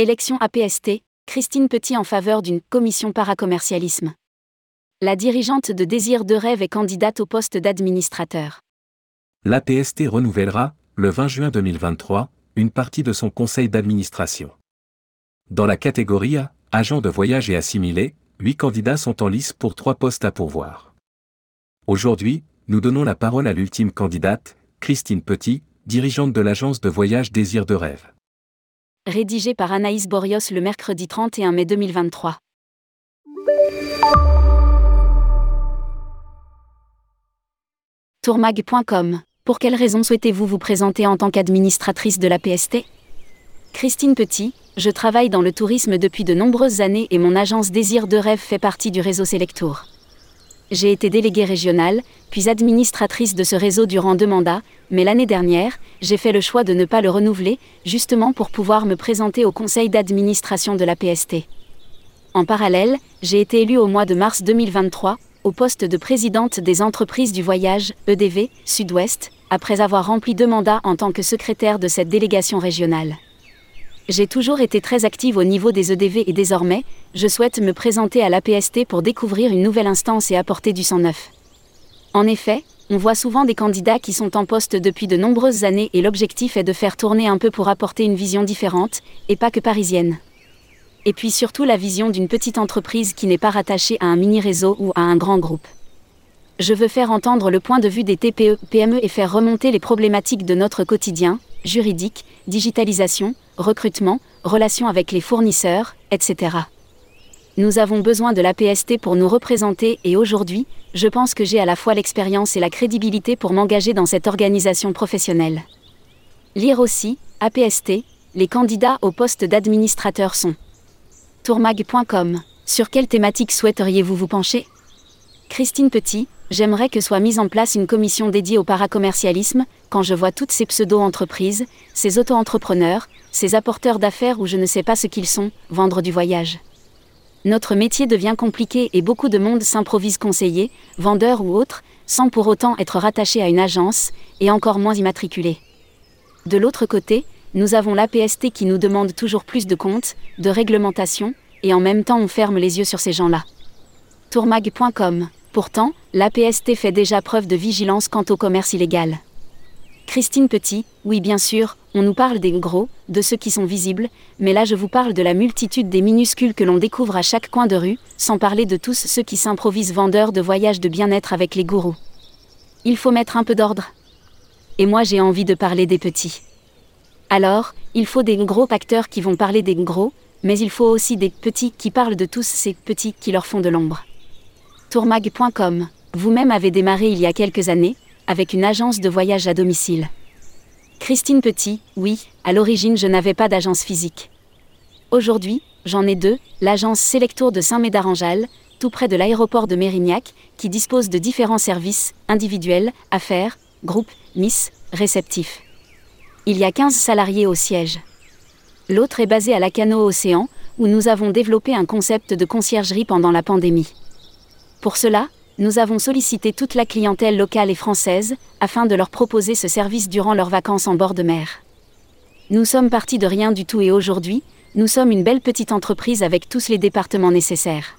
Élection APST, Christine Petit en faveur d'une commission paracommercialisme. La dirigeante de Désir de Rêve est candidate au poste d'administrateur. L'APST renouvellera, le 20 juin 2023, une partie de son conseil d'administration. Dans la catégorie A, agent de voyage et assimilé, huit candidats sont en lice pour trois postes à pourvoir. Aujourd'hui, nous donnons la parole à l'ultime candidate, Christine Petit, dirigeante de l'agence de voyage Désir de Rêve. Rédigé par Anaïs Borios le mercredi 31 mai 2023. Tourmag.com Pour quelles raisons souhaitez-vous vous présenter en tant qu'administratrice de la PST Christine Petit, je travaille dans le tourisme depuis de nombreuses années et mon agence Désir de Rêve fait partie du réseau Selectour j'ai été déléguée régionale, puis administratrice de ce réseau durant deux mandats, mais l'année dernière, j'ai fait le choix de ne pas le renouveler, justement pour pouvoir me présenter au conseil d'administration de la PST. En parallèle, j'ai été élue au mois de mars 2023, au poste de présidente des entreprises du voyage, EDV, Sud-Ouest, après avoir rempli deux mandats en tant que secrétaire de cette délégation régionale. J'ai toujours été très active au niveau des EDV et désormais, je souhaite me présenter à l'APST pour découvrir une nouvelle instance et apporter du sang neuf. En effet, on voit souvent des candidats qui sont en poste depuis de nombreuses années et l'objectif est de faire tourner un peu pour apporter une vision différente, et pas que parisienne. Et puis surtout la vision d'une petite entreprise qui n'est pas rattachée à un mini-réseau ou à un grand groupe. Je veux faire entendre le point de vue des TPE, PME et faire remonter les problématiques de notre quotidien, juridique, digitalisation, recrutement, relations avec les fournisseurs, etc. Nous avons besoin de l'APST pour nous représenter et aujourd'hui, je pense que j'ai à la fois l'expérience et la crédibilité pour m'engager dans cette organisation professionnelle. Lire aussi, APST, les candidats au poste d'administrateur sont. tourmag.com. Sur quelle thématique souhaiteriez-vous vous pencher? Christine Petit, J'aimerais que soit mise en place une commission dédiée au paracommercialisme, quand je vois toutes ces pseudo-entreprises, ces auto-entrepreneurs, ces apporteurs d'affaires où je ne sais pas ce qu'ils sont, vendre du voyage. Notre métier devient compliqué et beaucoup de monde s'improvise conseiller, vendeur ou autre, sans pour autant être rattaché à une agence, et encore moins immatriculé. De l'autre côté, nous avons l'APST qui nous demande toujours plus de comptes, de réglementation, et en même temps on ferme les yeux sur ces gens-là. tourmag.com Pourtant, l'APST fait déjà preuve de vigilance quant au commerce illégal. Christine Petit, oui bien sûr, on nous parle des gros, de ceux qui sont visibles, mais là je vous parle de la multitude des minuscules que l'on découvre à chaque coin de rue, sans parler de tous ceux qui s'improvisent vendeurs de voyages de bien-être avec les gourous. Il faut mettre un peu d'ordre. Et moi j'ai envie de parler des petits. Alors, il faut des gros acteurs qui vont parler des gros, mais il faut aussi des petits qui parlent de tous ces petits qui leur font de l'ombre tourmag.com. Vous-même avez démarré il y a quelques années, avec une agence de voyage à domicile. Christine Petit, oui, à l'origine je n'avais pas d'agence physique. Aujourd'hui, j'en ai deux, l'agence Selectour de Saint-Médard-en-Jalles, tout près de l'aéroport de Mérignac, qui dispose de différents services, individuels, affaires, groupes, miss, réceptifs. Il y a 15 salariés au siège. L'autre est basé à Lacano Océan, où nous avons développé un concept de conciergerie pendant la pandémie. Pour cela, nous avons sollicité toute la clientèle locale et française, afin de leur proposer ce service durant leurs vacances en bord de mer. Nous sommes partis de rien du tout et aujourd'hui, nous sommes une belle petite entreprise avec tous les départements nécessaires.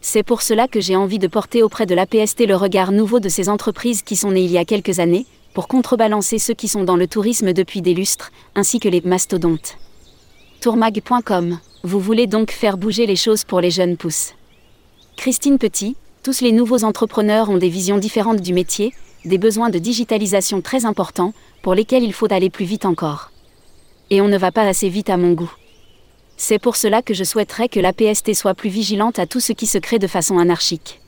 C'est pour cela que j'ai envie de porter auprès de l'APST le regard nouveau de ces entreprises qui sont nées il y a quelques années, pour contrebalancer ceux qui sont dans le tourisme depuis des lustres, ainsi que les mastodontes. Tourmag.com, vous voulez donc faire bouger les choses pour les jeunes pousses. Christine Petit, tous les nouveaux entrepreneurs ont des visions différentes du métier, des besoins de digitalisation très importants, pour lesquels il faut aller plus vite encore. Et on ne va pas assez vite à mon goût. C'est pour cela que je souhaiterais que la PST soit plus vigilante à tout ce qui se crée de façon anarchique.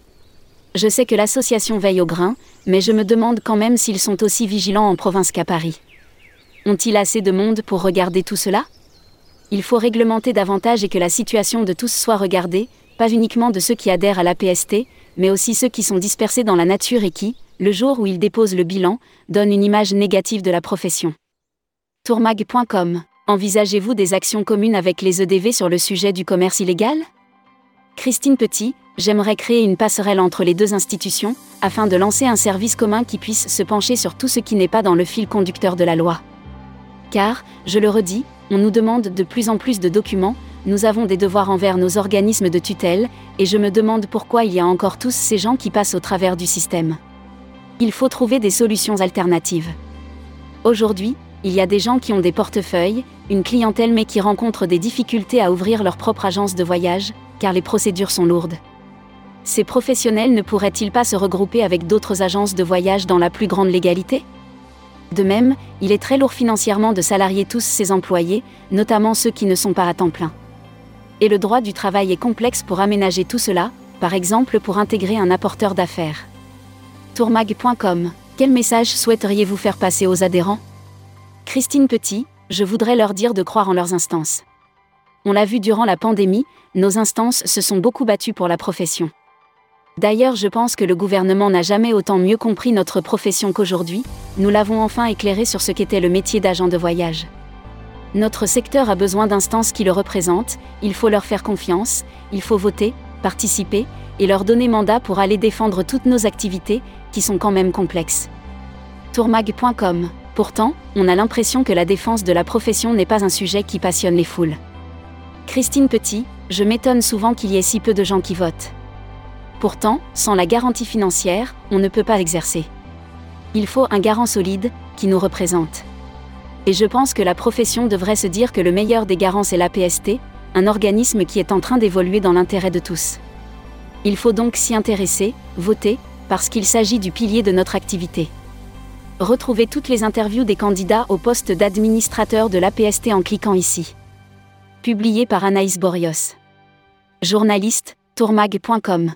Je sais que l'association veille au grain, mais je me demande quand même s'ils sont aussi vigilants en province qu'à Paris. Ont-ils assez de monde pour regarder tout cela? Il faut réglementer davantage et que la situation de tous soit regardée, pas uniquement de ceux qui adhèrent à l'APST, mais aussi ceux qui sont dispersés dans la nature et qui, le jour où ils déposent le bilan, donnent une image négative de la profession. Tourmag.com Envisagez-vous des actions communes avec les EDV sur le sujet du commerce illégal? Christine Petit, j'aimerais créer une passerelle entre les deux institutions, afin de lancer un service commun qui puisse se pencher sur tout ce qui n'est pas dans le fil conducteur de la loi. Car, je le redis, On nous demande de plus en plus de documents, nous avons des devoirs envers nos organismes de tutelle, et je me demande pourquoi il y a encore tous ces gens qui passent au travers du système. Il faut trouver des solutions alternatives. Aujourd'hui, il y a des gens qui ont des portefeuilles, une clientèle mais qui rencontrent des difficultés à ouvrir leur propre agence de voyage, car les procédures sont lourdes. Ces professionnels ne pourraient-ils pas se regrouper avec d'autres agences de voyage dans la plus grande légalité? De même, il est très lourd financièrement de salarier tous ces employés, notamment ceux qui ne sont pas à temps plein. Et le droit du travail est complexe pour aménager tout cela, par exemple pour intégrer un apporteur d'affaires. Tourmag.com Quel message souhaiteriez-vous faire passer aux adhérents? Christine Petit, je voudrais leur dire de croire en leurs instances. On l'a vu durant la pandémie, nos instances se sont beaucoup battues pour la profession. D'ailleurs, je pense que le gouvernement n'a jamais autant mieux compris notre profession qu'aujourd'hui, nous l'avons enfin éclairé sur ce qu'était le métier d'agent de voyage. Notre secteur a besoin d'instances qui le représentent, il faut leur faire confiance, il faut voter, participer, et leur donner mandat pour aller défendre toutes nos activités, qui sont quand même complexes. Tourmag.com Pourtant, on a l'impression que la défense de la profession n'est pas un sujet qui passionne les foules. Christine Petit, je m'étonne souvent qu'il y ait si peu de gens qui votent. Pourtant, sans la garantie financière, on ne peut pas exercer. Il faut un garant solide, qui nous représente. Et je pense que la profession devrait se dire que le meilleur des garants c'est l'APST, un organisme qui est en train d'évoluer dans l'intérêt de tous. Il faut donc s'y intéresser, voter, parce qu'il s'agit du pilier de notre activité. Retrouvez toutes les interviews des candidats au poste d'administrateur de l'APST en cliquant ici. Publié par Anaïs Borios. Journaliste, tourmag.com